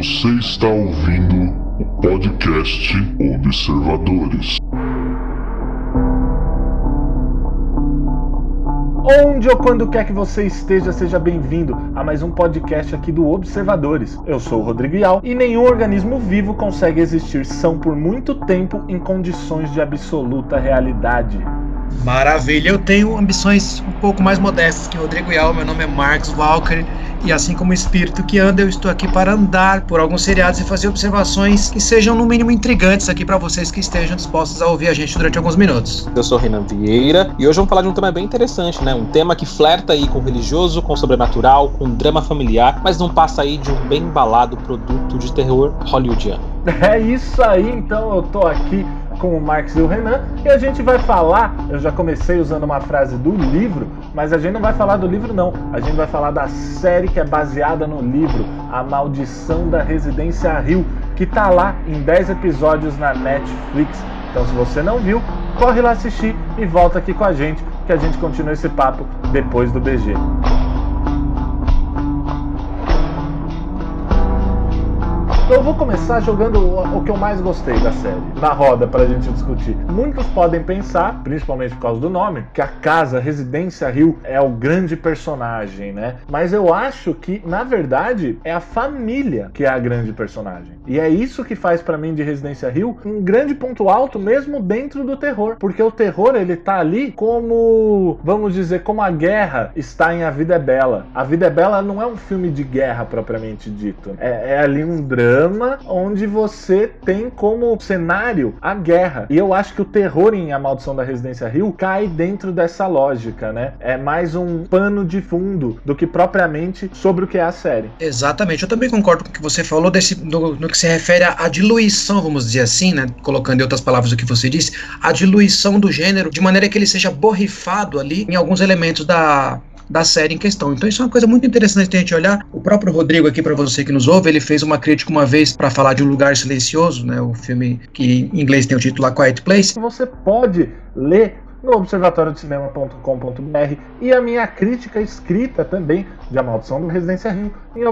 Você está ouvindo o podcast Observadores. Onde ou quando quer que você esteja, seja bem-vindo a mais um podcast aqui do Observadores. Eu sou o Rodrigo Ial e nenhum organismo vivo consegue existir são por muito tempo em condições de absoluta realidade. Maravilha, eu tenho ambições um pouco mais modestas que o Rodrigo Ial. Meu nome é Marcos Walker e assim como o espírito que anda, eu estou aqui para andar por alguns seriados e fazer observações que sejam no mínimo intrigantes aqui para vocês que estejam dispostos a ouvir a gente durante alguns minutos. Eu sou Renan Vieira e hoje vamos falar de um tema bem interessante, né? Um tema que flerta aí com o religioso, com o sobrenatural, com o drama familiar, mas não passa aí de um bem embalado produto de terror hollywoodiano. É isso aí, então eu tô aqui com o Marx e o Renan e a gente vai falar. Eu já comecei usando uma frase do livro, mas a gente não vai falar do livro, não. A gente vai falar da série que é baseada no livro A Maldição da Residência Rio, que tá lá em 10 episódios na Netflix. Então, se você não viu, corre lá assistir e volta aqui com a gente, que a gente continua esse papo depois do BG. Então eu vou começar jogando o que eu mais gostei da série, na roda pra gente discutir. Muitos podem pensar, principalmente por causa do nome, que a casa Residência Rio é o grande personagem, né? Mas eu acho que, na verdade, é a família que é a grande personagem. E é isso que faz para mim de Residência Rio um grande ponto alto mesmo dentro do terror, porque o terror ele tá ali como, vamos dizer, como a guerra está em A Vida é Bela. A Vida é Bela não é um filme de guerra propriamente dito, é, é ali um drama onde você tem como cenário a guerra. E eu acho que o terror em A Maldição da Residência Rio cai dentro dessa lógica, né? É mais um pano de fundo do que propriamente sobre o que é a série. Exatamente. Eu também concordo com o que você falou desse, no que se refere à diluição, vamos dizer assim, né? Colocando em outras palavras o que você disse, a diluição do gênero de maneira que ele seja borrifado ali em alguns elementos da, da série em questão. Então isso é uma coisa muito interessante a gente olhar. O próprio Rodrigo aqui para você que nos ouve, ele fez uma crítica uma vez para falar de um lugar silencioso, né? O filme que em inglês tem o título A Quiet Place. Você pode ler no observatoriodecinema.com.br e a minha crítica escrita também de A Maldição do Residência Rio em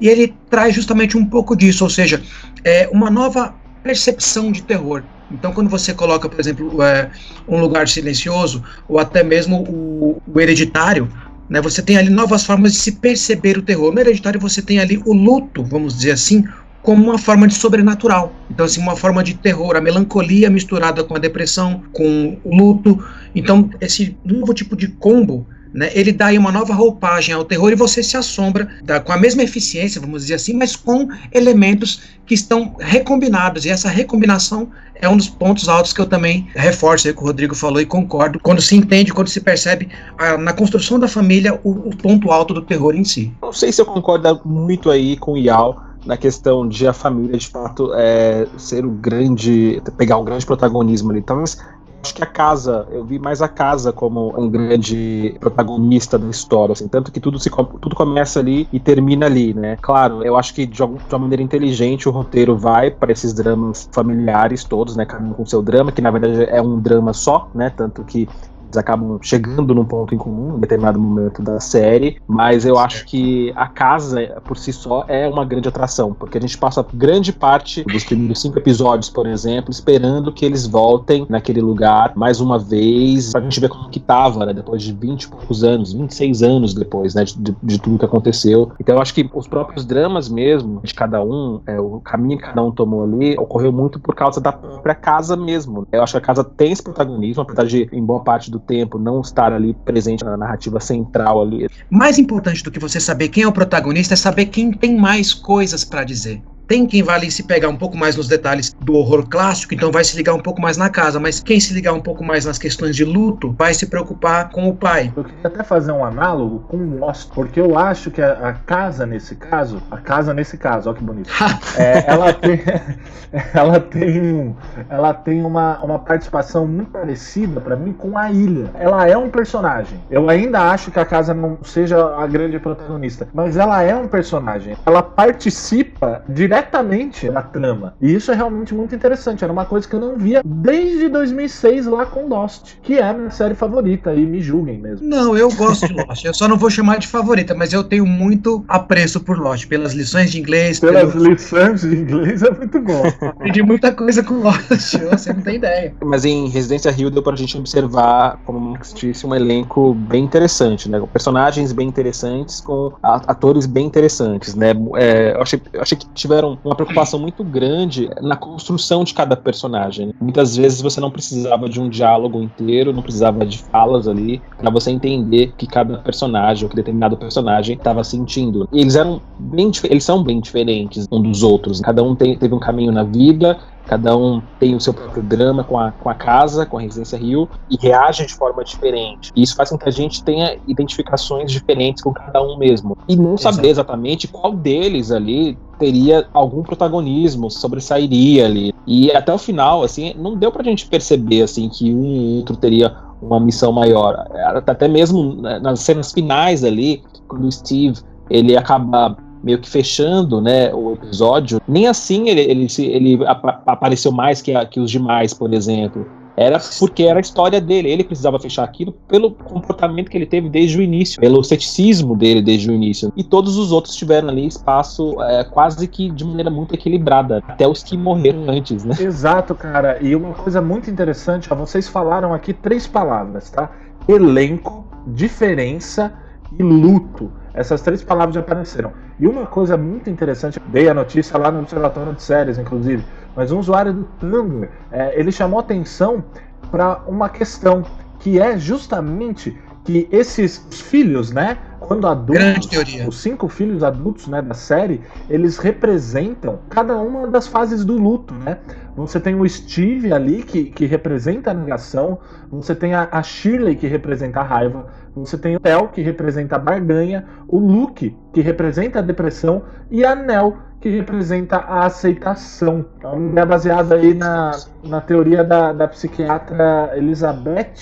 E ele traz justamente um pouco disso, ou seja, é uma nova percepção de terror. Então, quando você coloca, por exemplo, é, um lugar silencioso, ou até mesmo o, o hereditário, né, você tem ali novas formas de se perceber o terror. No hereditário, você tem ali o luto, vamos dizer assim, como uma forma de sobrenatural. Então, assim, uma forma de terror, a melancolia misturada com a depressão, com o luto. Então, esse novo tipo de combo né, ele dá aí uma nova roupagem ao terror e você se assombra dá, com a mesma eficiência, vamos dizer assim, mas com elementos que estão recombinados. E essa recombinação é um dos pontos altos que eu também reforço aí que o Rodrigo falou e concordo. Quando se entende, quando se percebe a, na construção da família o, o, ponto alto do terror em si. Não sei se eu concordo muito aí com o Ial na questão de a família de fato é, ser o grande, pegar um grande protagonismo ali. Talvez acho que a casa, eu vi mais a casa como um grande protagonista da história, assim, tanto que tudo, se, tudo começa ali e termina ali, né? Claro, eu acho que de, algum, de uma maneira inteligente o roteiro vai para esses dramas familiares todos, né? Cada um com seu drama, que na verdade é um drama só, né? Tanto que eles acabam chegando num ponto em comum em determinado momento da série, mas eu acho que a casa por si só é uma grande atração, porque a gente passa grande parte dos primeiros cinco episódios, por exemplo, esperando que eles voltem naquele lugar mais uma vez, pra gente ver como que tava, né, depois de 20 e poucos anos, 26 anos depois, né, de, de, de, tudo que aconteceu. Então eu acho que os próprios dramas mesmo, de cada um, é, o caminho que cada um tomou ali, ocorreu muito por causa da própria casa mesmo. Eu acho que a casa tem esse protagonismo, apesar de, em boa parte do tempo não estar ali presente na narrativa central ali. Mais importante do que você saber quem é o protagonista é saber quem tem mais coisas para dizer. Tem quem vai ali se pegar um pouco mais nos detalhes do horror clássico, então vai se ligar um pouco mais na casa, mas quem se ligar um pouco mais nas questões de luto vai se preocupar com o pai. Eu queria até fazer um análogo com o Lost, porque eu acho que a, a casa nesse caso, a casa nesse caso, olha que bonito, é, ela tem, ela tem, ela tem uma, uma participação muito parecida para mim com a ilha. Ela é um personagem. Eu ainda acho que a casa não seja a grande protagonista, mas ela é um personagem. Ela participa diretamente diretamente na trama. E isso é realmente muito interessante. Era uma coisa que eu não via desde 2006 lá com Lost, que é a minha série favorita, e me julguem mesmo. Não, eu gosto de Lost. Eu só não vou chamar de favorita, mas eu tenho muito apreço por Lost, pelas lições de inglês. Pelas pelo... lições de inglês é muito bom. Aprendi muita coisa com Lost, você não tem ideia. Mas em Residência Rio deu pra gente observar, como o Max disse, um elenco bem interessante, né? Personagens bem interessantes, com atores bem interessantes, né? É, eu, achei, eu achei que tiveram uma preocupação muito grande na construção de cada personagem. Muitas vezes você não precisava de um diálogo inteiro, não precisava de falas ali, para você entender que cada personagem, ou que determinado personagem estava sentindo. E eles eram bem, eles são bem diferentes um dos outros. Cada um tem, teve um caminho na vida, Cada um tem o seu próprio drama com a, com a casa, com a Residência Rio, e reage de forma diferente. E isso faz com que a gente tenha identificações diferentes com cada um mesmo. E não saber exatamente qual deles ali teria algum protagonismo, sobressairia ali. E até o final, assim, não deu pra gente perceber, assim, que um ou outro teria uma missão maior. Até mesmo né, nas cenas finais ali, quando o Steve ele acaba meio que fechando né, o episódio, nem assim ele, ele, ele apareceu mais que, a, que os demais, por exemplo. Era porque era a história dele. Ele precisava fechar aquilo pelo comportamento que ele teve desde o início, pelo ceticismo dele desde o início. E todos os outros tiveram ali espaço é, quase que de maneira muito equilibrada, até os que morreram antes, né? Exato, cara. E uma coisa muito interessante, ó, vocês falaram aqui três palavras, tá? Elenco, diferença e luto. Essas três palavras já apareceram. E uma coisa muito interessante, dei a notícia lá no Observatório de Séries, inclusive, mas um usuário do Tumblr, é, ele chamou atenção para uma questão que é justamente que esses filhos, né, quando adultos, os cinco filhos adultos, né, da série, eles representam cada uma das fases do luto, né? Você tem o Steve ali que, que representa a negação, você tem a, a Shirley que representa a raiva, você tem o Tel, que representa a barganha, o Luke, que representa a depressão, e a Nell, que representa a aceitação. Então, é baseada aí na, na teoria da, da psiquiatra Elizabeth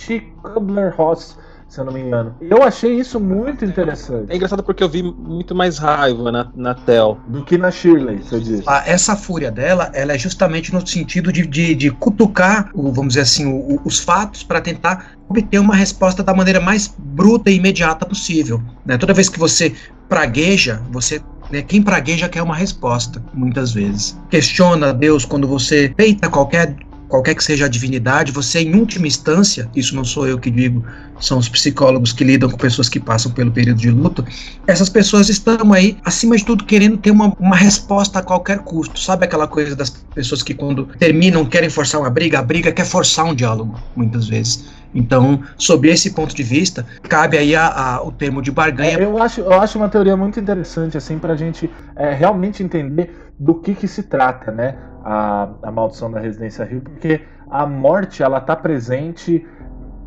Kubler-Ross, se eu não me engano. Eu achei isso muito interessante. É engraçado porque eu vi muito mais raiva na, na Tel. Do que na Shirley, você disse. Ah, essa fúria dela, ela é justamente no sentido de, de, de cutucar, o, vamos dizer assim, o, os fatos para tentar obter uma resposta da maneira mais bruta e imediata possível. Né? Toda vez que você pragueja, você né, quem pragueja quer uma resposta, muitas vezes. Questiona Deus quando você peita qualquer qualquer que seja a divindade, você, em última instância, isso não sou eu que digo, são os psicólogos que lidam com pessoas que passam pelo período de luto, essas pessoas estão aí, acima de tudo, querendo ter uma, uma resposta a qualquer custo. Sabe aquela coisa das pessoas que, quando terminam, querem forçar uma briga? A briga quer forçar um diálogo, muitas vezes. Então, sob esse ponto de vista, cabe aí a, a, o termo de barganha. É, eu, acho, eu acho uma teoria muito interessante, assim, para a gente é, realmente entender do que, que se trata, né? A, a Maldição da Residência Rio, porque a morte ela está presente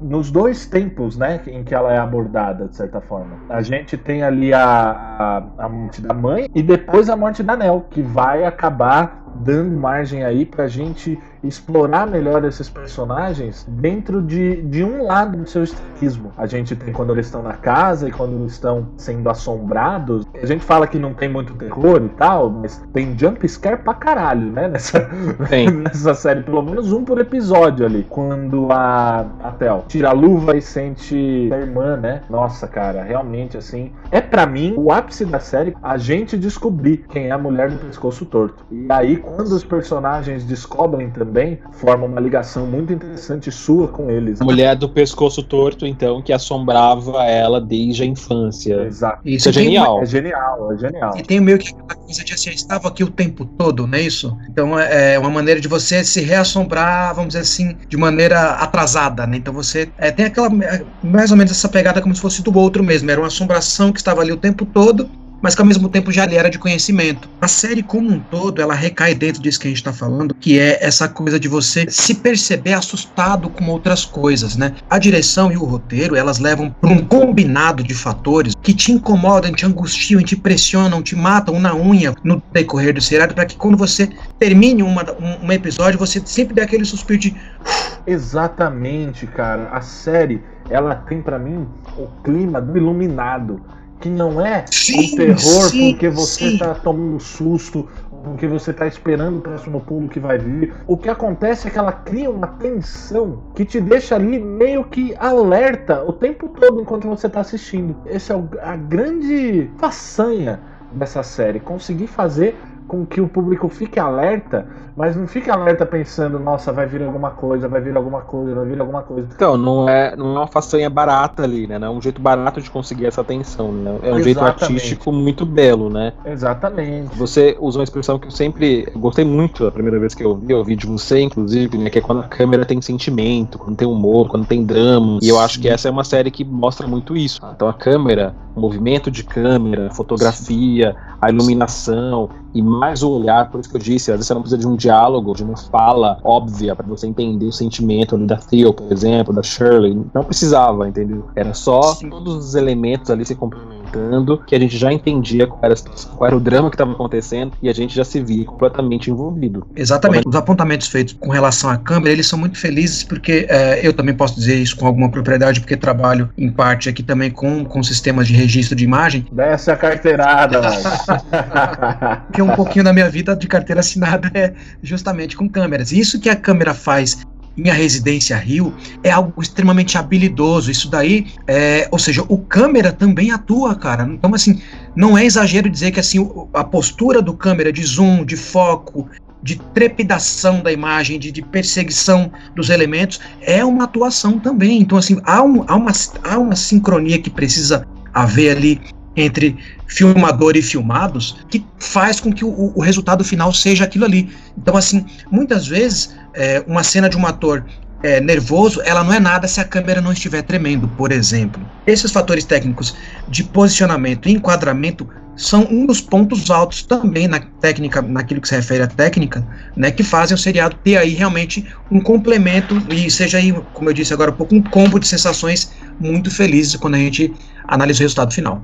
nos dois tempos, né, em que ela é abordada, de certa forma. A gente tem ali a, a, a morte da mãe e depois a morte da Nel, que vai acabar dando margem aí pra gente explorar melhor esses personagens dentro de, de um lado do seu estetismo. A gente tem quando eles estão na casa e quando eles estão sendo assombrados. A gente fala que não tem muito terror e tal, mas tem jump scare pra caralho, né? Nessa, nessa série, pelo menos um por episódio ali. Quando a, a Tel tira a luva e sente a irmã, né? Nossa, cara, realmente assim. É para mim o ápice da série a gente descobrir quem é a mulher do pescoço torto. E aí, quando os personagens descobrem também forma uma ligação muito interessante sua com eles. A mulher do pescoço torto, então, que assombrava ela desde a infância. Exato. Isso é genial. É genial, é genial. E tem meio que a coisa de assim, estava aqui o tempo todo, não é isso? Então é, é uma maneira de você se reassombrar, vamos dizer assim, de maneira atrasada, né? Então você é, tem aquela é, mais ou menos essa pegada como se fosse do outro mesmo. Era uma assombração que estava ali o tempo todo mas que ao mesmo tempo já lhe era de conhecimento. A série como um todo, ela recai dentro disso que a gente está falando, que é essa coisa de você se perceber assustado com outras coisas, né? A direção e o roteiro, elas levam para um combinado de fatores que te incomodam, te angustiam, te pressionam, te matam na unha no decorrer do seriado, para que quando você termine uma, um, um episódio, você sempre dê aquele suspiro de... Exatamente, cara. A série, ela tem para mim o clima do iluminado que não é sim, um terror sim, porque você sim. tá tomando susto, porque você tá esperando o próximo pulo que vai vir. O que acontece é que ela cria uma tensão que te deixa ali meio que alerta o tempo todo enquanto você tá assistindo. Essa é a grande façanha dessa série, conseguir fazer com que o público fique alerta, mas não fique alerta pensando, nossa, vai vir alguma coisa, vai vir alguma coisa, vai vir alguma coisa. Então, não é, não é uma façanha barata ali, né? Não é um jeito barato de conseguir essa atenção, né? É um Exatamente. jeito artístico muito belo, né? Exatamente. Você usou uma expressão que eu sempre gostei muito a primeira vez que eu vi, eu ouvi de você, inclusive, né? Que é quando a câmera tem sentimento, quando tem humor, quando tem drama. E eu acho que essa é uma série que mostra muito isso. Então a câmera, movimento de câmera, fotografia, a iluminação, e mais o olhar, por isso que eu disse, às vezes você não precisa de um diálogo, de uma fala óbvia para você entender o sentimento ali da Theo, por exemplo, da Shirley. Não precisava, entendeu? Era só Sim. todos os elementos ali se complementando que a gente já entendia qual era, qual era o drama que estava acontecendo e a gente já se via completamente envolvido. Exatamente. Os apontamentos feitos com relação à câmera, eles são muito felizes porque é, eu também posso dizer isso com alguma propriedade porque trabalho em parte aqui também com, com sistemas de registro de imagem. Desce a carteirada, que um pouquinho da minha vida de carteira assinada é justamente com câmeras. Isso que a câmera faz em A Residência Rio é algo extremamente habilidoso. Isso daí, é, ou seja, o câmera também atua, cara. Então, assim, não é exagero dizer que assim a postura do câmera de zoom, de foco, de trepidação da imagem, de, de perseguição dos elementos, é uma atuação também. Então, assim, há, um, há, uma, há uma sincronia que precisa haver ali entre filmador e filmados que faz com que o, o resultado final seja aquilo ali. Então, assim, muitas vezes é, uma cena de um ator é, nervoso, ela não é nada se a câmera não estiver tremendo, por exemplo. Esses fatores técnicos de posicionamento e enquadramento são um dos pontos altos também na técnica, naquilo que se refere à técnica, né, que fazem o seriado ter aí realmente um complemento e seja aí, como eu disse agora há pouco, um combo de sensações muito felizes quando a gente analisa o resultado final.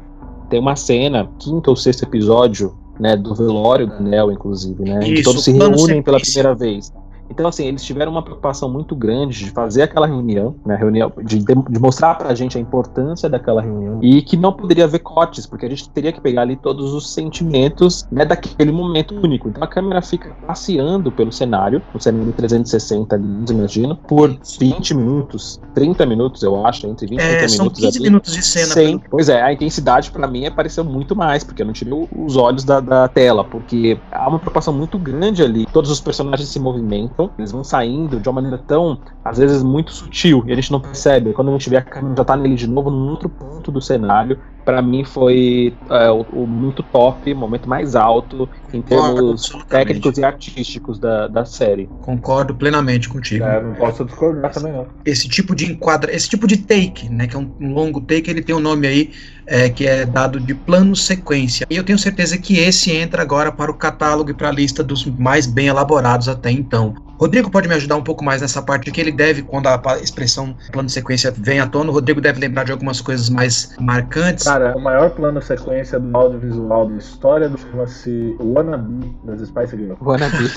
Tem uma cena, quinto ou sexto episódio, né, do velório do Neo, inclusive, né, Isso, que todos se reúnem pela primeira vez. Então, assim, eles tiveram uma preocupação muito grande de fazer aquela reunião, né, reunião de, de mostrar pra gente a importância daquela reunião e que não poderia haver cortes, porque a gente teria que pegar ali todos os sentimentos né, daquele momento único. Então a câmera fica passeando pelo cenário, no cenário 360 ali, imagino, por 20 minutos, 30 minutos, eu acho, entre 20 e é, 30 são minutos. 15 ali, minutos de cena. Sem, pelo... Pois é, a intensidade para mim apareceu muito mais, porque eu não tirei os olhos da, da tela, porque há uma preocupação muito grande ali. Todos os personagens se movimentam eles vão saindo de uma maneira tão, às vezes, muito sutil, e a gente não percebe. Quando a gente vê a câmera já tá nele de novo, num outro ponto do cenário, para mim foi é, o, o, muito top, o momento mais alto em termos técnicos e artísticos da, da série. Concordo plenamente contigo. É, não posso discordar também não. Esse tipo de enquadra, esse tipo de take, né, que é um, um longo take, ele tem um nome aí é, que é dado de plano sequência. E eu tenho certeza que esse entra agora para o catálogo e para a lista dos mais bem elaborados até então. Rodrigo pode me ajudar um pouco mais nessa parte que ele deve, quando a expressão plano sequência vem à tona, o Rodrigo deve lembrar de algumas coisas mais marcantes. Cara, o maior plano sequência do audiovisual da história chama-se Wannabe das Spice Girls. Wannabe.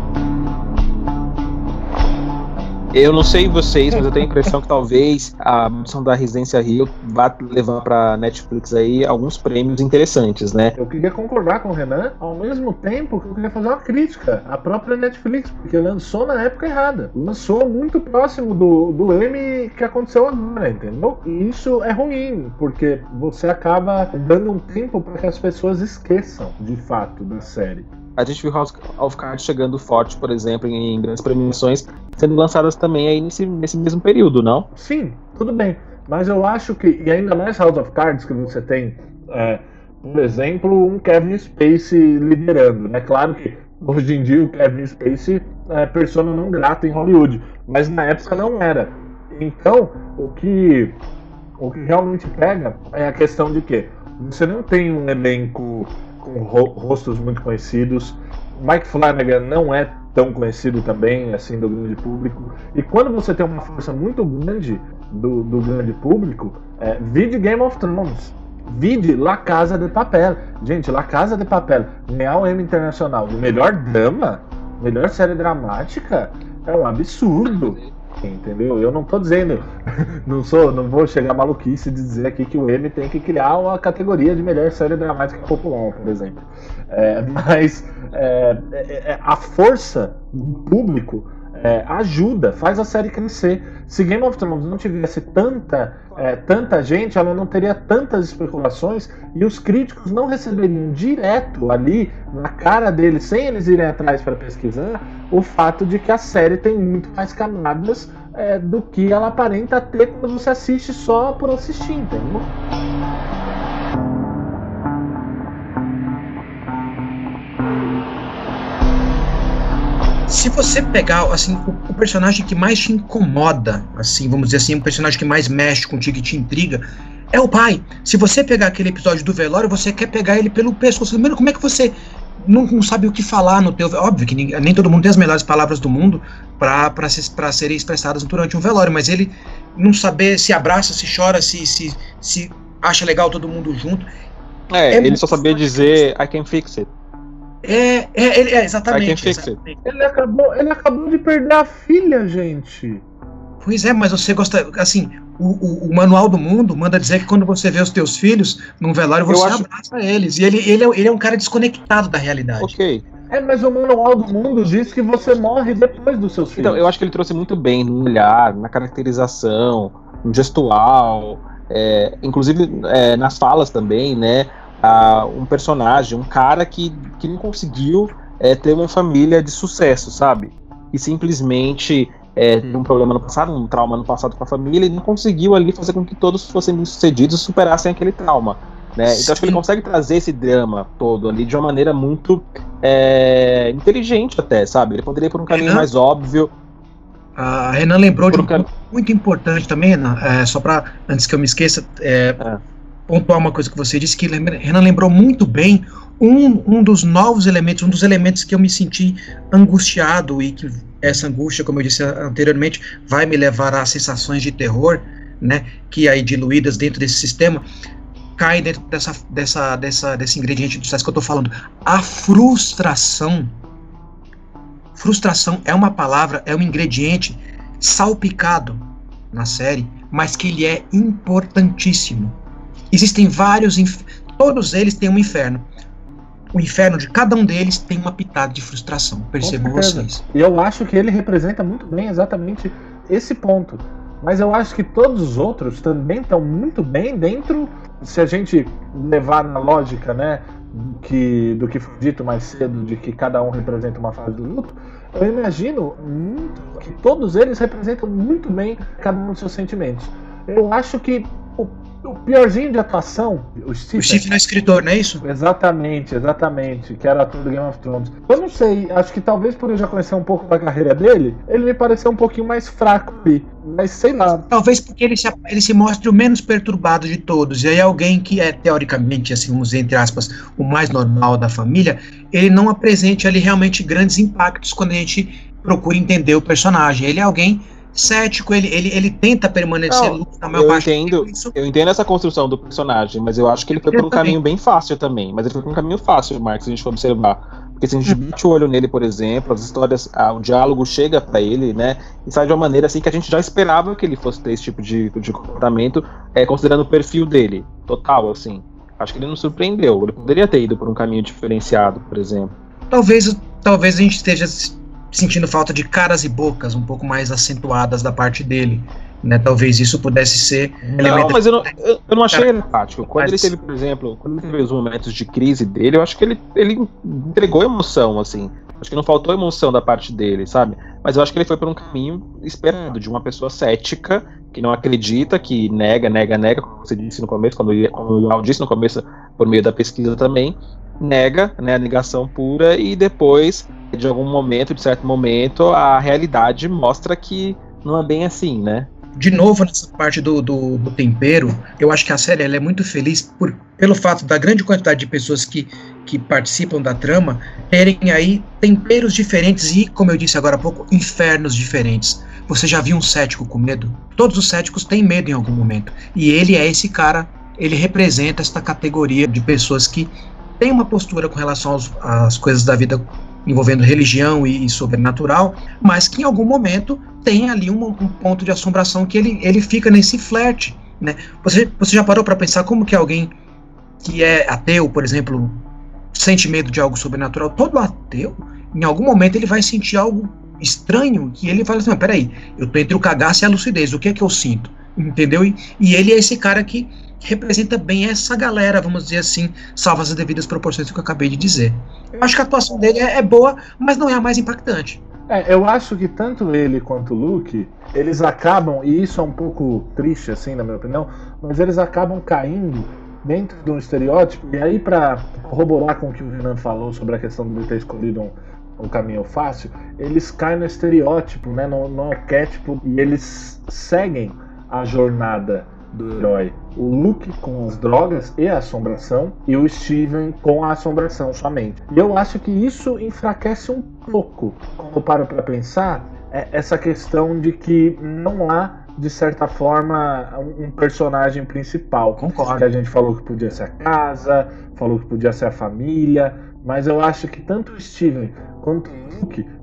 Eu não sei vocês, mas eu tenho a impressão que talvez a missão da Residência Rio vá levar para Netflix aí alguns prêmios interessantes, né? Eu queria concordar com o Renan, ao mesmo tempo que eu queria fazer uma crítica à própria Netflix, porque lançou na época errada. Lançou muito próximo do, do Emmy que aconteceu agora, entendeu? E isso é ruim, porque você acaba dando um tempo para que as pessoas esqueçam de fato da série. A gente viu House of Cards chegando forte, por exemplo, em grandes premiações, sendo lançadas também aí nesse, nesse mesmo período, não? Sim, tudo bem. Mas eu acho que, e ainda mais House of Cards, que você tem, é, por exemplo, um Kevin Spacey liderando. É né? claro que hoje em dia o Kevin Spacey é persona não grata em Hollywood, mas na época não era. Então, o que, o que realmente pega é a questão de que você não tem um elenco com rostos muito conhecidos. Mike Flanagan não é tão conhecido também, assim, do grande público. E quando você tem uma força muito grande do, do grande público, é, vide Game of Thrones. Vide La Casa de Papel. Gente, La Casa de Papel, Real M Internacional, melhor drama, melhor série dramática, é um absurdo. Entendeu? Eu não tô dizendo, não sou, não vou chegar maluquice de dizer aqui que o M tem que criar uma categoria de melhor série dramática popular, por exemplo. É, mas é, é, é a força do público é, ajuda, faz a série crescer. Se Game of Thrones não tivesse tanta, é, tanta gente, ela não teria tantas especulações e os críticos não receberiam direto ali na cara deles, sem eles irem atrás para pesquisar, o fato de que a série tem muito mais camadas é, do que ela aparenta ter quando você assiste só por assistir, entendeu? Se você pegar assim o, o, personagem que mais te incomoda, assim, vamos dizer assim, o personagem que mais mexe contigo e te intriga, é o pai. Se você pegar aquele episódio do velório, você quer pegar ele pelo pescoço. Mano, como é que você não, não, sabe o que falar no teu. Óbvio que nem, nem todo mundo tem as melhores palavras do mundo para serem expressadas durante um velório, mas ele não saber se abraça, se chora, se, se, se acha legal todo mundo junto. É, é ele só sabia dizer I can fix it. É, é, ele, é exatamente. exatamente. Ele, acabou, ele acabou de perder a filha, gente. Pois é, mas você gosta. Assim, o, o, o, Manual do Mundo manda dizer que quando você vê os teus filhos num velório, você acho... abraça eles. E ele, ele, é, ele é um cara desconectado da realidade. Ok. É, mas o Manual do Mundo diz que você morre depois dos seus filhos. Então, eu acho que ele trouxe muito bem no olhar, na caracterização, no gestual, é, inclusive é, nas falas também, né? Um personagem, um cara que, que não conseguiu é, ter uma família de sucesso, sabe? E simplesmente é, teve um problema no passado, um trauma no passado com a família, e não conseguiu ali fazer com que todos fossem bem-sucedidos e superassem aquele trauma. Né? Então acho que ele consegue trazer esse drama todo ali de uma maneira muito é, inteligente até, sabe? Ele poderia ir por um caminho Renan, mais óbvio. A Renan lembrou de um ponto muito importante também, Renan, é, só para antes que eu me esqueça, é, é pontuar uma coisa que você disse, que Renan lembrou muito bem um, um dos novos elementos, um dos elementos que eu me senti angustiado e que essa angústia, como eu disse anteriormente, vai me levar a sensações de terror, né, que aí diluídas dentro desse sistema, cai dentro dessa, dessa, dessa, desse ingrediente do sucesso que eu estou falando. A frustração. Frustração é uma palavra, é um ingrediente salpicado na série, mas que ele é importantíssimo. Existem vários, todos eles têm um inferno. O inferno de cada um deles tem uma pitada de frustração. Percebam vocês. E eu acho que ele representa muito bem exatamente esse ponto. Mas eu acho que todos os outros também estão muito bem dentro, se a gente levar na lógica, né, que, do que foi dito mais cedo, de que cada um representa uma fase do luto, eu imagino muito, que todos eles representam muito bem cada um dos seus sentimentos. Eu acho que o piorzinho de atuação, o Steve. O Steve não é escritor, não é isso? Exatamente, exatamente. Que era ator do Game of Thrones. Eu não sei, acho que talvez por eu já conhecer um pouco da carreira dele, ele me pareceu um pouquinho mais fraco ali. Mas sei lá. Talvez porque ele se, ele se mostre o menos perturbado de todos. E aí alguém que é, teoricamente, assim, vamos dizer, entre aspas, o mais normal da família, ele não apresente ali realmente grandes impactos quando a gente procura entender o personagem. Ele é alguém cético, ele, ele, ele tenta permanecer luz na maior eu parte entendo, isso. Eu entendo essa construção do personagem, mas eu acho que ele foi por um caminho bem fácil também. Mas ele foi por um caminho fácil, Marcos, se a gente for observar. Porque se a gente bate o olho nele, por exemplo, as histórias, ah, o diálogo chega para ele, né? E sai de uma maneira assim que a gente já esperava que ele fosse ter esse tipo de, de comportamento, é, considerando o perfil dele, total, assim. Acho que ele não surpreendeu. Ele poderia ter ido por um caminho diferenciado, por exemplo. Talvez, talvez a gente esteja sentindo falta de caras e bocas um pouco mais acentuadas da parte dele. Né, talvez isso pudesse ser. Não, mas eu não, eu, eu não achei ele empático. Quando mas... ele teve, por exemplo, quando ele teve os momentos de crise dele, eu acho que ele, ele entregou emoção, assim. Acho que não faltou emoção da parte dele, sabe? Mas eu acho que ele foi por um caminho esperado, de uma pessoa cética, que não acredita, que nega, nega, nega, como você disse no começo, quando, como o Ial disse no começo, por meio da pesquisa também, nega, né, a negação pura, e depois, de algum momento, de certo momento, a realidade mostra que não é bem assim, né? De novo, nessa parte do, do, do tempero, eu acho que a série é muito feliz por, pelo fato da grande quantidade de pessoas que, que participam da trama terem aí temperos diferentes e, como eu disse agora há pouco, infernos diferentes. Você já viu um cético com medo? Todos os céticos têm medo em algum momento. E ele é esse cara, ele representa esta categoria de pessoas que tem uma postura com relação aos, às coisas da vida envolvendo religião e, e, sobrenatural, mas que em algum momento tem ali um, um, ponto de assombração que ele, ele fica nesse flerte. Né? Você, você já parou para pensar como que alguém que é ateu, por exemplo, sente medo de algo sobrenatural? Todo ateu, em algum momento, ele vai sentir algo estranho que ele fala assim: peraí, eu tô entre o cagaço e a lucidez, o que é que eu sinto? Entendeu? E, e ele é esse cara que representa bem essa galera, vamos dizer assim, salva as devidas proporções que eu acabei de dizer. Eu acho que a atuação dele é, é boa, mas não é a mais impactante. É, eu acho que tanto ele quanto o Luke, eles acabam, e isso é um pouco triste, assim, na minha opinião, mas eles acabam caindo dentro de um estereótipo, e aí para corroborar com o que o Renan falou sobre a questão de ter escolhido um, um caminho fácil, eles caem no estereótipo, né, no, no arquétipo, e eles seguem a jornada do herói. O Luke com as drogas e a assombração, e o Steven com a assombração somente. E eu acho que isso enfraquece um pouco, quando eu paro para pensar, é essa questão de que não há de certa forma, um personagem principal. Concordo. A gente falou que podia ser a casa, falou que podia ser a família, mas eu acho que tanto o Steven quanto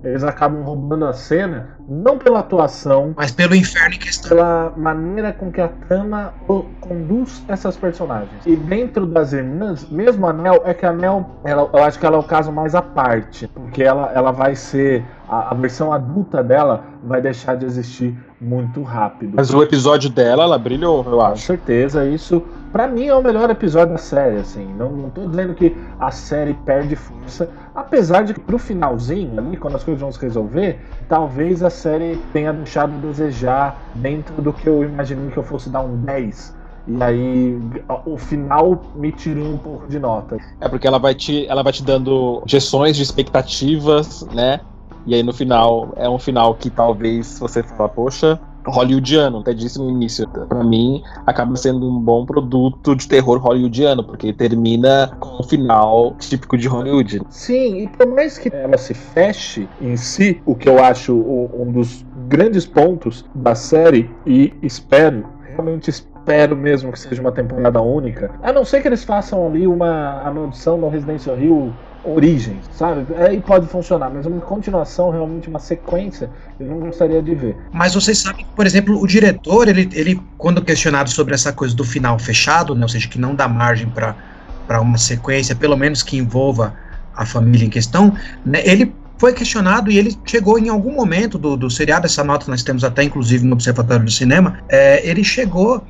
eles acabam roubando a cena, não pela atuação, mas pelo inferno em questão. Pela maneira com que a trama conduz essas personagens. E dentro das irmãs, mesmo a Nel, é que a Nel, ela, eu acho que ela é o caso mais à parte, porque ela, ela vai ser. A, a versão adulta dela vai deixar de existir muito rápido. Mas o episódio dela, ela brilhou, eu acho. Com certeza, isso para mim é o melhor episódio da série, assim. Não, não tô dizendo que a série perde força, apesar de que pro finalzinho, ali, quando as coisas vão se resolver, talvez a série tenha deixado a desejar dentro do que eu imaginei que eu fosse dar um 10. E aí o final me tirou um pouco de nota. É porque ela vai te, ela vai te dando injeções de expectativas, né? E aí no final é um final que talvez você fala, poxa, hollywoodiano, até disse no início. Para mim, acaba sendo um bom produto de terror hollywoodiano, porque termina com um final típico de Hollywood. Sim, e por mais que ela se feche em si, o que eu acho um dos grandes pontos da série, e espero, realmente espero mesmo que seja uma temporada única, a não ser que eles façam ali uma a maldição no Residência Rio origens, sabe? Aí pode funcionar, mas uma continuação, realmente uma sequência, eu não gostaria de ver. Mas vocês sabem que, por exemplo, o diretor, ele, ele quando questionado sobre essa coisa do final fechado, né, ou seja, que não dá margem para uma sequência, pelo menos que envolva a família em questão, né, ele foi questionado e ele chegou em algum momento do, do seriado, essa nota nós temos até inclusive no Observatório do Cinema, é, ele chegou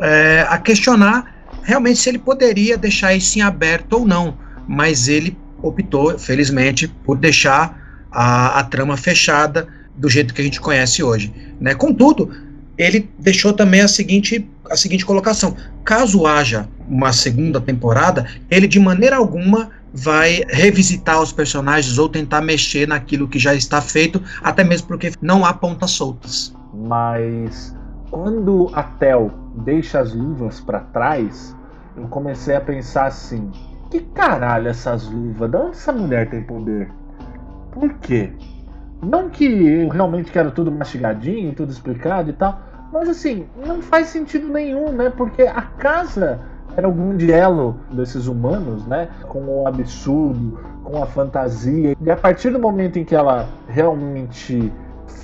é, a questionar realmente se ele poderia deixar isso em aberto ou não, mas ele optou, felizmente, por deixar a, a trama fechada do jeito que a gente conhece hoje. Né? Contudo, ele deixou também a seguinte, a seguinte colocação: caso haja uma segunda temporada, ele de maneira alguma vai revisitar os personagens ou tentar mexer naquilo que já está feito, até mesmo porque não há pontas soltas. Mas quando a Tel deixa as luvas para trás, eu comecei a pensar assim: que caralho essas luvas? De onde essa mulher tem poder? Por quê? Não que eu realmente quero tudo mastigadinho, tudo explicado e tal, mas assim, não faz sentido nenhum, né? Porque a casa era o grande elo desses humanos, né? Com o absurdo, com a fantasia. E a partir do momento em que ela realmente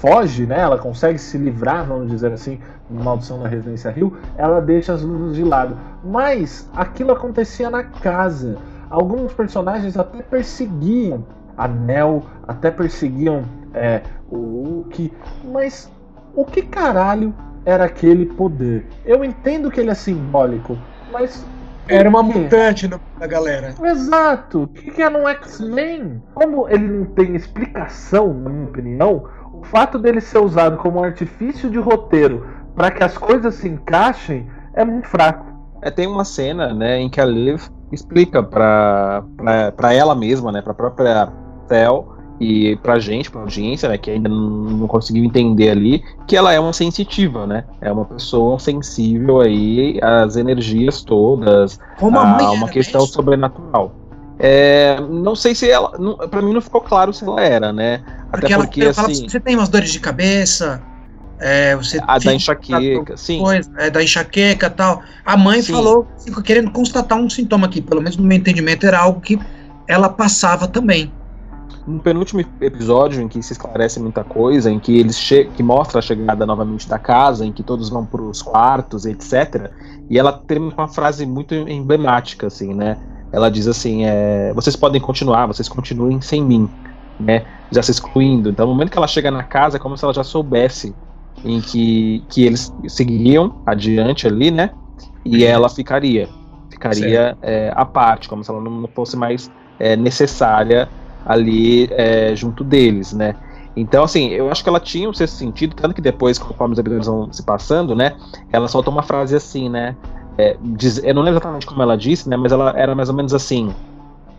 foge, né? Ela consegue se livrar, vamos dizer assim, da maldição da Residência Rio, ela deixa as luzes de lado. Mas aquilo acontecia na casa. Alguns personagens até perseguiam a Nel, até perseguiam é, o Luke, mas o que caralho era aquele poder? Eu entendo que ele é simbólico, mas era uma mutante da galera. Exato. O que é um X-Men? Como ele não tem explicação, na minha opinião, o fato dele ser usado como um artifício de roteiro para que as coisas se encaixem é muito fraco. É, tem uma cena, né, em que a Liv explica para para ela mesma, né, para própria Tel e pra gente, pra audiência, né, que ainda não conseguiu entender ali, que ela é uma sensitiva, né? É uma pessoa sensível aí às energias todas, Como a, a uma questão mesmo. sobrenatural. É, não sei se ela. para mim não ficou claro se ela era, né? Porque Até porque ela, assim. você tem umas dores de cabeça. É, você a da enxaqueca, sim. Coisa, é, da enxaqueca tal. A mãe sim. falou, ficou querendo constatar um sintoma aqui, pelo menos no meu entendimento, era algo que ela passava também. no penúltimo episódio, em que se esclarece muita coisa, em que eles que mostra a chegada novamente da casa, em que todos vão para os quartos, etc. E ela termina com uma frase muito emblemática, assim, né? Ela diz assim: é, vocês podem continuar, vocês continuem sem mim, né? Já se excluindo. Então, no momento que ela chega na casa, é como se ela já soubesse em que, que eles seguiriam adiante ali, né? E ela ficaria, ficaria é, à parte, como se ela não fosse mais é, necessária ali é, junto deles, né? Então, assim, eu acho que ela tinha um sexto sentido, tanto que depois, conforme os episódios vão se passando, né, ela solta uma frase assim, né, é, diz, eu não lembro exatamente como ela disse, né, mas ela era mais ou menos assim,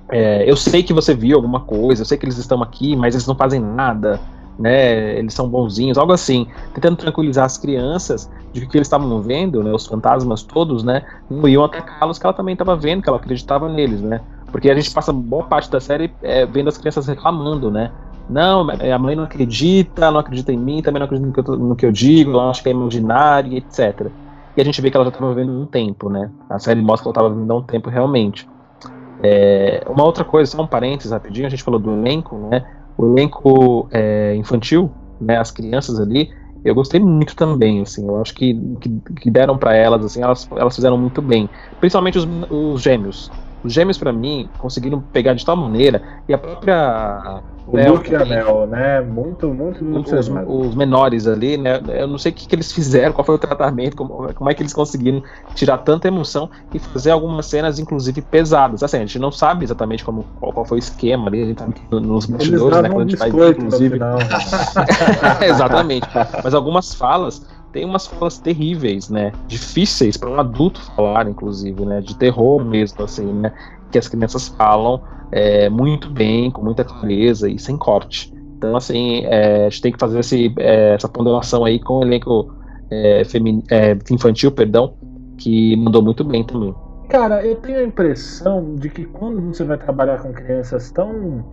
é, eu sei que você viu alguma coisa, eu sei que eles estão aqui, mas eles não fazem nada, né, eles são bonzinhos, algo assim, tentando tranquilizar as crianças de que eles estavam vendo, né, os fantasmas todos, né, não iam atacá-los, que ela também estava vendo, que ela acreditava neles, né, porque a gente passa boa parte da série é, vendo as crianças reclamando, né? Não, a mãe não acredita, não acredita em mim, também não acredita no que eu, no que eu digo, ela acha que é imaginário, etc. E a gente vê que ela já estava vivendo um tempo, né? A série mostra que ela estava vivendo há um tempo realmente. É, uma outra coisa, só um parênteses rapidinho, a gente falou do elenco, né? O elenco é, infantil, né? As crianças ali, eu gostei muito também, assim, eu acho que, que, que deram para elas, assim, elas, elas fizeram muito bem. Principalmente os, os gêmeos, os gêmeos, para mim, conseguiram pegar de tal maneira, e a própria. O né, Luke e a né? Muito, muito, muito. Os, os, menores ali, né? Eu não sei o que, que eles fizeram, qual foi o tratamento, como, como é que eles conseguiram tirar tanta emoção e fazer algumas cenas, inclusive, pesadas. Assim, a gente não sabe exatamente como, qual, qual foi o esquema ali, a gente tá nos bastidores, né? Quando a gente vai inclusive. exatamente. Mas algumas falas tem umas falas terríveis, né? Difíceis para um adulto falar, inclusive, né? De terror mesmo, assim, né? Que as crianças falam é, muito bem, com muita clareza e sem corte. Então, assim, é, a gente tem que fazer esse, é, essa ponderação aí com o elenco é, é, infantil, perdão, que mandou muito bem também. Cara, eu tenho a impressão de que quando você vai trabalhar com crianças tão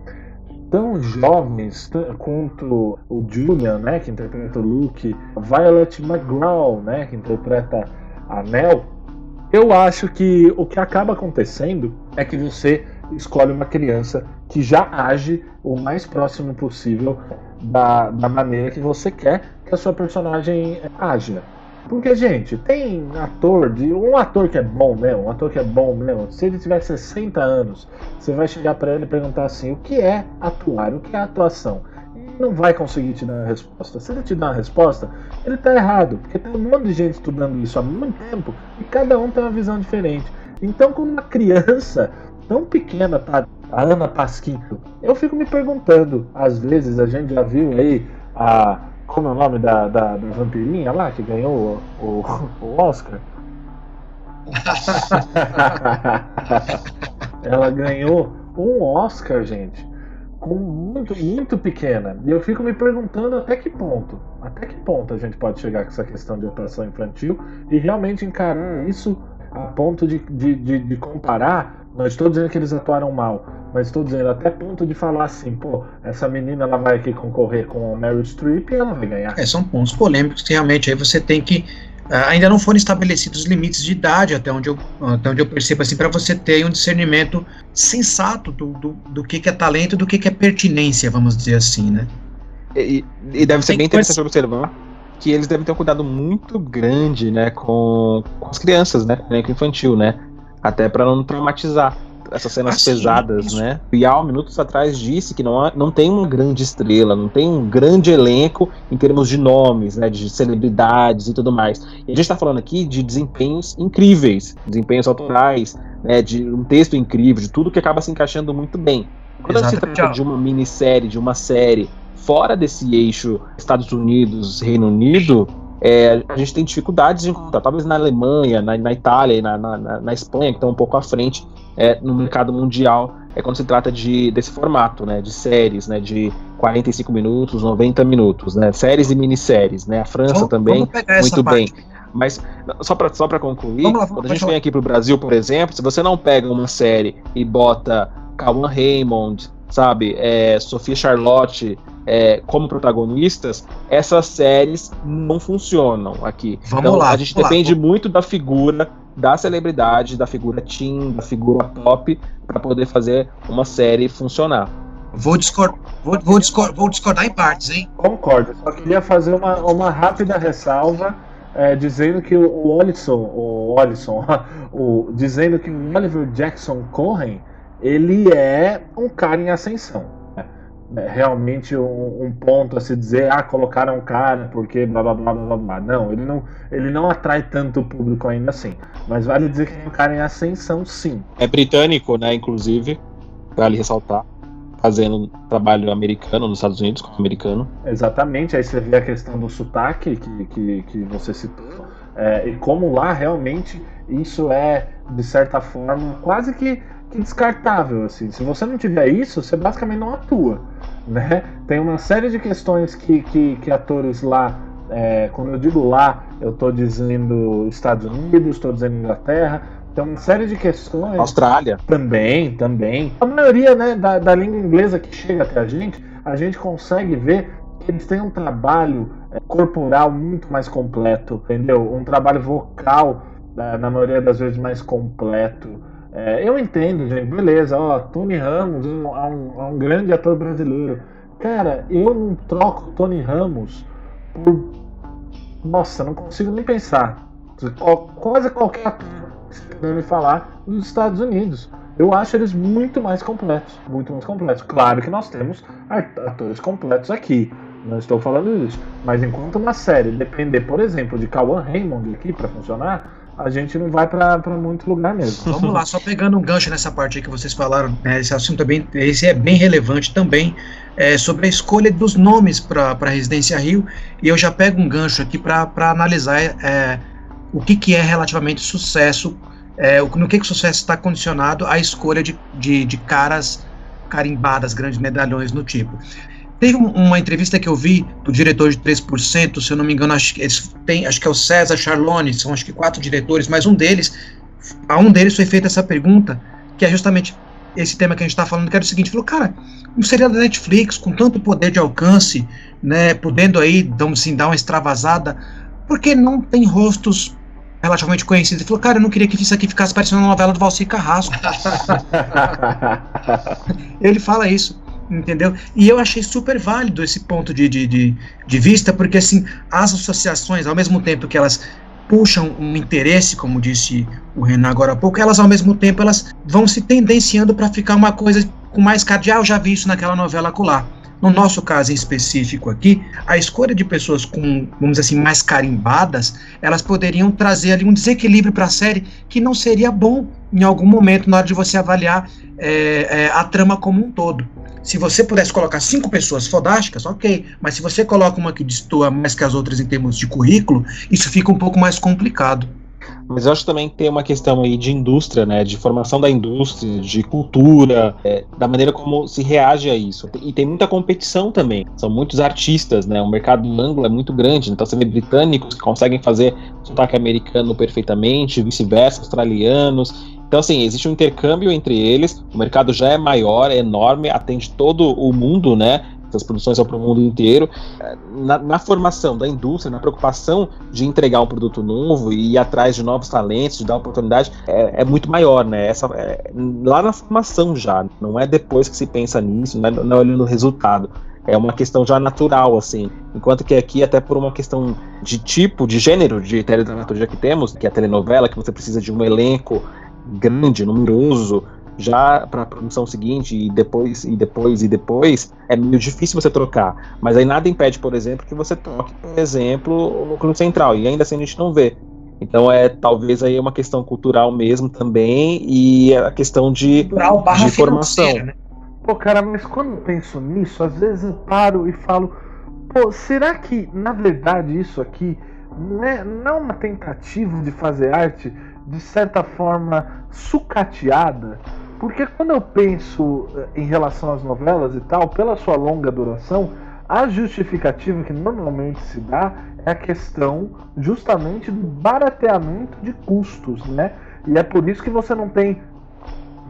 tão jovens quanto o Julian, né, que interpreta o Luke, Violet McGraw, né, que interpreta a Nell, eu acho que o que acaba acontecendo é que você escolhe uma criança que já age o mais próximo possível da, da maneira que você quer que a sua personagem aja. Porque, gente, tem ator, de um ator que é bom mesmo, um ator que é bom mesmo, se ele tiver 60 anos, você vai chegar para ele e perguntar assim: o que é atuar? O que é atuação? E não vai conseguir te dar a resposta. Se ele te dá uma resposta, ele tá errado, porque tem um monte de gente estudando isso há muito tempo e cada um tem uma visão diferente. Então, quando uma criança tão pequena tá a Ana Pasquito, eu fico me perguntando, às vezes a gente já viu aí a como é o nome da, da, da vampirinha lá que ganhou o, o, o Oscar? Ela ganhou um Oscar, gente, com muito, muito pequena. E eu fico me perguntando até que ponto, até que ponto a gente pode chegar com essa questão de atuação infantil e realmente encarar isso a ponto de, de, de, de comparar. Não estou dizendo que eles atuaram mal, mas estou dizendo até ponto de falar assim, pô, essa menina ela vai aqui concorrer com a Meryl Streep e ela vai ganhar. É, são pontos polêmicos que realmente aí você tem que Uh, ainda não foram estabelecidos limites de idade, até onde eu, até onde eu percebo, assim, para você ter um discernimento sensato do, do, do que, que é talento e do que, que é pertinência, vamos dizer assim, né? E, e deve ser Tem bem interessante coisa... observar que eles devem ter um cuidado muito grande, né, com, com as crianças, né, com o infantil, né, até para não traumatizar essas cenas ah, pesadas, né? O Yao, minutos atrás, disse que não, não tem uma grande estrela, não tem um grande elenco em termos de nomes, né? De celebridades e tudo mais. E a gente está falando aqui de desempenhos incríveis, desempenhos autorais, né? De um texto incrível, de tudo que acaba se encaixando muito bem. Quando Exatamente. se trata de uma minissérie, de uma série fora desse eixo Estados Unidos, Reino Unido, é, a gente tem dificuldades de encontrar, talvez na Alemanha, na, na Itália, na, na, na, Espanha, que estão um pouco à frente é, no mercado mundial, é quando se trata de, desse formato, né, de séries, né, de 45 minutos, 90 minutos, né, séries e minisséries, né, a França vamos, também, vamos muito bem. Mas, só para só concluir, lá, quando a gente vem aqui para o Brasil, por exemplo, se você não pega uma série e bota Calvin Raymond, sabe, é, Sofia Charlotte, é, como protagonistas, essas séries não funcionam aqui. Vamos então, lá. A gente depende lá. muito da figura da celebridade, da figura teen, da figura pop, para poder fazer uma série funcionar. Vou, discord, vou, vou, discord, vou discordar em partes, hein? Concordo. Só queria fazer uma, uma rápida ressalva é, dizendo que o Olisson, o Olisson, o, dizendo que o Oliver Jackson Cohen, ele é um cara em ascensão. É realmente um, um, ponto a se dizer, ah, colocaram um cara porque blá blá blá blá blá. Não, ele não, ele não atrai tanto público ainda assim. Mas vale dizer que é um cara em ascensão, sim. É britânico, né, inclusive, vale ressaltar fazendo trabalho americano nos Estados Unidos, como americano. Exatamente, aí você vê a questão do sotaque que, que, que você citou, é, e como lá realmente isso é, de certa forma, quase que descartável. Assim. Se você não tiver isso, você basicamente não atua. Né? Tem uma série de questões que, que, que atores lá, é, quando eu digo lá, eu estou dizendo Estados Unidos, estou dizendo Inglaterra, tem uma série de questões. Austrália. Também, também. A maioria né, da, da língua inglesa que chega até a gente, a gente consegue ver que eles têm um trabalho é, corporal muito mais completo, entendeu? Um trabalho vocal, é, na maioria das vezes, mais completo. É, eu entendo, gente, beleza, ó, Tony Ramos é um, um, grande ator brasileiro. Cara, eu não troco Tony Ramos por. Nossa, não consigo nem pensar. Quase qualquer ator me falar dos Estados Unidos. Eu acho eles muito mais completos, muito mais completos. Claro que nós temos atores completos aqui, não estou falando disso. Mas enquanto uma série depender, por exemplo, de Kawan Raymond aqui para funcionar, a gente não vai para muito lugar mesmo. Vamos lá, só pegando um gancho nessa parte aí que vocês falaram, né, esse assunto é bem, esse é bem relevante também, é, sobre a escolha dos nomes para a Residência Rio, e eu já pego um gancho aqui para analisar é, o que, que é relativamente sucesso é, no que, que o sucesso está condicionado à escolha de, de, de, caras carimbadas, grandes medalhões no tipo. Teve uma entrevista que eu vi do diretor de 3%, se eu não me engano, acho que, tem, acho que é o César Charlone, são acho que quatro diretores, mas um deles, a um deles foi feita essa pergunta, que é justamente esse tema que a gente está falando, que era o seguinte, falou, cara, um seriado da Netflix, com tanto poder de alcance, né, podendo aí, vamos assim, dar uma extravasada, porque não tem rostos relativamente conhecido, e falou, cara, eu não queria que isso aqui ficasse parecendo uma novela do Valcir Carrasco. ele fala isso, entendeu? E eu achei super válido esse ponto de, de, de, de vista, porque assim, as associações, ao mesmo tempo que elas puxam um interesse, como disse o Renan agora há pouco, elas ao mesmo tempo elas vão se tendenciando para ficar uma coisa com mais cara de, ah, eu já vi isso naquela novela colar. No nosso caso em específico aqui, a escolha de pessoas com, vamos dizer assim, mais carimbadas, elas poderiam trazer ali um desequilíbrio para a série que não seria bom em algum momento na hora de você avaliar é, é, a trama como um todo. Se você pudesse colocar cinco pessoas fodásticas, ok, mas se você coloca uma que destoa mais que as outras em termos de currículo, isso fica um pouco mais complicado. Mas eu acho também que tem uma questão aí de indústria, né? De formação da indústria, de cultura, é, da maneira como se reage a isso. E tem muita competição também. São muitos artistas, né? O mercado anglo é muito grande. Então você vê britânicos que conseguem fazer sotaque americano perfeitamente, vice-versa, australianos. Então, assim, existe um intercâmbio entre eles, o mercado já é maior, é enorme, atende todo o mundo, né? essas produções são para o mundo inteiro. Na, na, formação da indústria, na preocupação de entregar um produto novo e ir atrás de novos talentos, de dar oportunidade, é, é muito maior, né? Essa, é, lá na formação já, não é depois que se pensa nisso, não é, não é olhando o resultado. É uma questão já natural, assim. Enquanto que aqui, até por uma questão de tipo, de gênero de teledramaturgia que temos, que é a telenovela, que você precisa de um elenco grande, numeroso, já para a produção seguinte e depois e depois e depois é meio difícil você trocar. Mas aí nada impede, por exemplo, que você troque, por exemplo, o núcleo central e ainda assim a gente não vê. Então é talvez aí uma questão cultural mesmo também e a questão de, de formação. Né? Pô, cara, mas quando eu penso nisso, às vezes eu paro e falo, pô, será que na verdade isso aqui não é, não é uma tentativa de fazer arte de certa forma sucateada? Porque quando eu penso eh, em relação às novelas e tal, pela sua longa duração, a justificativa que normalmente se dá é a questão justamente do barateamento de custos, né? E é por isso que você não tem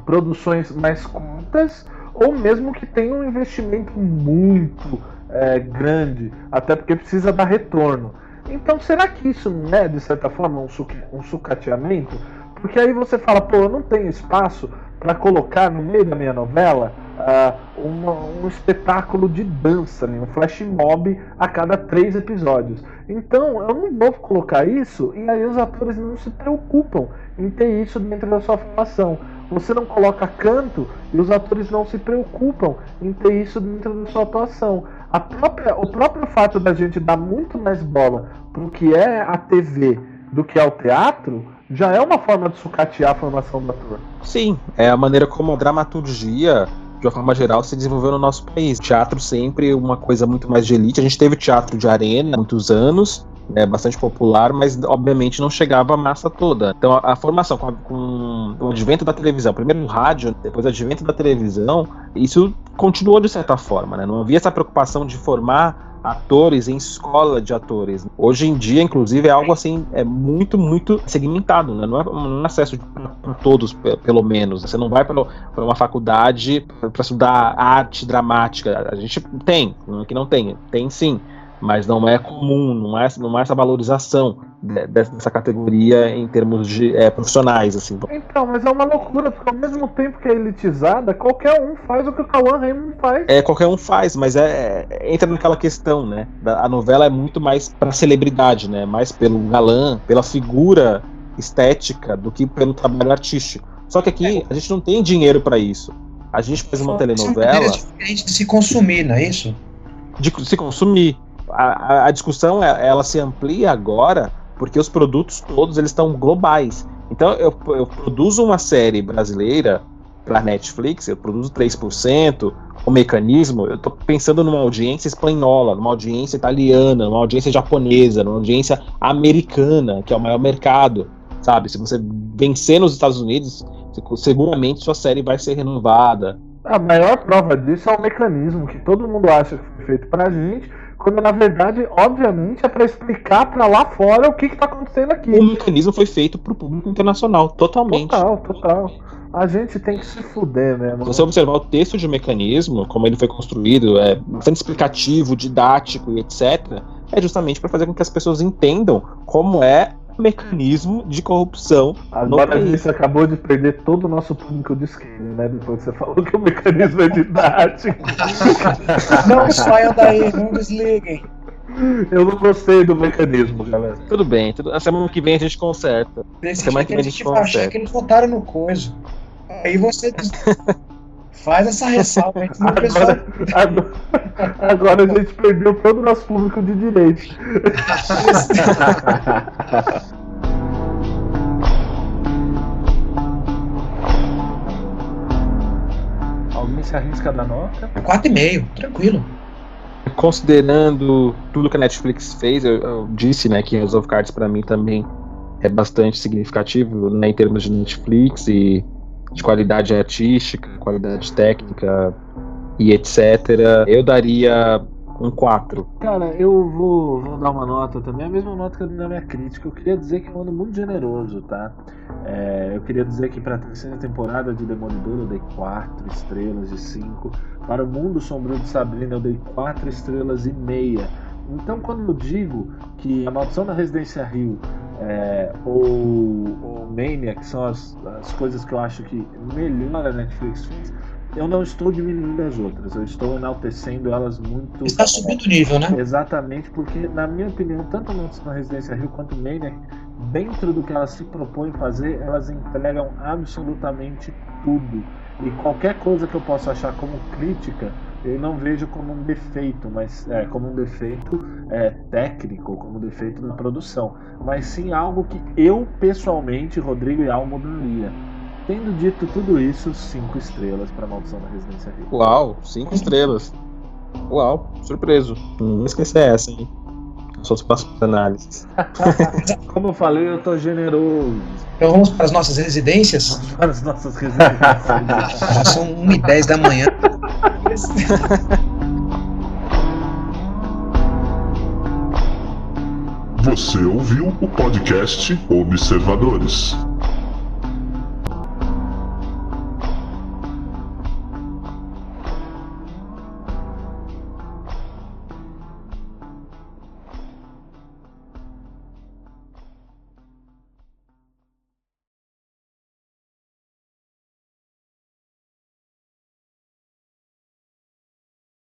produções mais curtas ou mesmo que tenha um investimento muito é, grande, até porque precisa dar retorno. Então, será que isso não é, de certa forma, um, sucateamento? Porque aí você fala, pô, eu não tenho espaço para colocar no meio da minha novela uh, uma, um espetáculo de dança, né? um flash mob a cada três episódios. Então eu não vou colocar isso e aí os atores não se preocupam em ter isso dentro da sua formação. Você não coloca canto e os atores não se preocupam em ter isso dentro da sua atuação. Própria, o próprio fato da gente dar muito mais bola para o que é a TV do que ao teatro já é uma forma de sucatear a formação do ator. Sim, é a maneira como a dramaturgia de uma forma geral, se desenvolveu no nosso país. Teatro sempre uma coisa muito mais de elite. A gente teve teatro de arena há muitos anos, né, bastante popular, mas obviamente não chegava a massa toda. Então a, a formação com, a, com, o advento da televisão, primeiro o rádio, depois o advento da televisão, isso continuou de certa forma, né? Não havia essa preocupação de formar atores em escola de atores. Hoje em dia, inclusive, é algo assim, é muito, muito segmentado, né? Não é um acesso para todos, pelo menos. Você não vai para uma faculdade para estudar arte dramática. A gente tem, não é que não tem, tem sim mas não é comum, não é, não é essa valorização dessa categoria em termos de é, profissionais, assim. Então, mas é uma loucura, porque ao mesmo tempo que é elitizada, qualquer um faz o que o Cauã Raymond faz. É, qualquer um faz, mas é, é entra naquela questão, né? A novela é muito mais para celebridade, né? Mais pelo galã, pela figura estética do que pelo trabalho artístico. Só que aqui a gente não tem dinheiro para isso. A gente faz uma telenovela. É diferente de se consumir, não é isso? De se consumir a, a discussão é, ela se amplia agora porque os produtos todos eles estão globais. Então eu, eu produzo uma série brasileira para Netflix, eu produzo 3%, o mecanismo, eu estou pensando numa audiência espanhola, numa audiência italiana, numa audiência japonesa, numa audiência americana, que é o maior mercado, sabe? Se você vencer nos Estados Unidos, seguramente sua série vai ser renovada. A maior prova disso é o mecanismo que todo mundo acha que foi feito pra gente, quando na verdade, obviamente, é para explicar para lá fora o que está acontecendo aqui. O mecanismo foi feito para o público internacional, totalmente. Total, total. A gente tem que se fuder, né? Se você observar o texto de mecanismo, como ele foi construído, é bastante explicativo, didático e etc., é justamente para fazer com que as pessoas entendam como é mecanismo de corrupção. Agora a gente acabou de perder todo o nosso público de esquerda, né? Depois você falou que o mecanismo é didático. não saiam daí, não desliguem. Eu não gostei do mecanismo, galera. Tudo bem, tudo... a semana que vem a gente conserta. semana que vem a gente conserta. que eles votaram no coisa. Aí você faz essa ressalva. Agora, agora, agora, a gente perdeu todo o nosso público de direito. Alguém se arrisca da nota? 4,5, tranquilo. Considerando tudo que a Netflix fez, eu, eu disse né, que House of Cards para mim também é bastante significativo né, em termos de Netflix e de qualidade artística, qualidade técnica e etc. Eu daria um 4. Cara, eu vou, vou dar uma nota também, a mesma nota que eu dei na minha crítica. Eu queria dizer que eu ando muito generoso, tá? É, eu queria dizer que para a terceira temporada de Demolidor eu dei 4 estrelas de 5. Para o Mundo Sombrio de Sabrina eu dei 4 estrelas e meia. Então, quando eu digo que A Maldição da Residência Rio é, ou, ou Mania, que são as, as coisas que eu acho que melhor a Netflix fez, eu não estou diminuindo as outras, eu estou enaltecendo elas muito. Está subindo o nível, né? Exatamente, porque, na minha opinião, tanto a Maldição da Residência Rio quanto Mania, dentro do que elas se propõem fazer, elas entregam absolutamente tudo. E qualquer coisa que eu possa achar como crítica, eu não vejo como um defeito, mas é, como um defeito é, técnico, como um defeito na produção, mas sim algo que eu pessoalmente, Rodrigo e Al, mudaria. Tendo dito tudo isso, cinco estrelas para Maldição da Residência Rio. Uau, cinco estrelas. Uau, surpreso. Não esquecer essa, hein? Só os passos análises. Como eu falei, eu tô generoso. Então vamos para as nossas residências? Vamos para as nossas residências. São 1 e 10 da manhã. Você ouviu o podcast Observadores.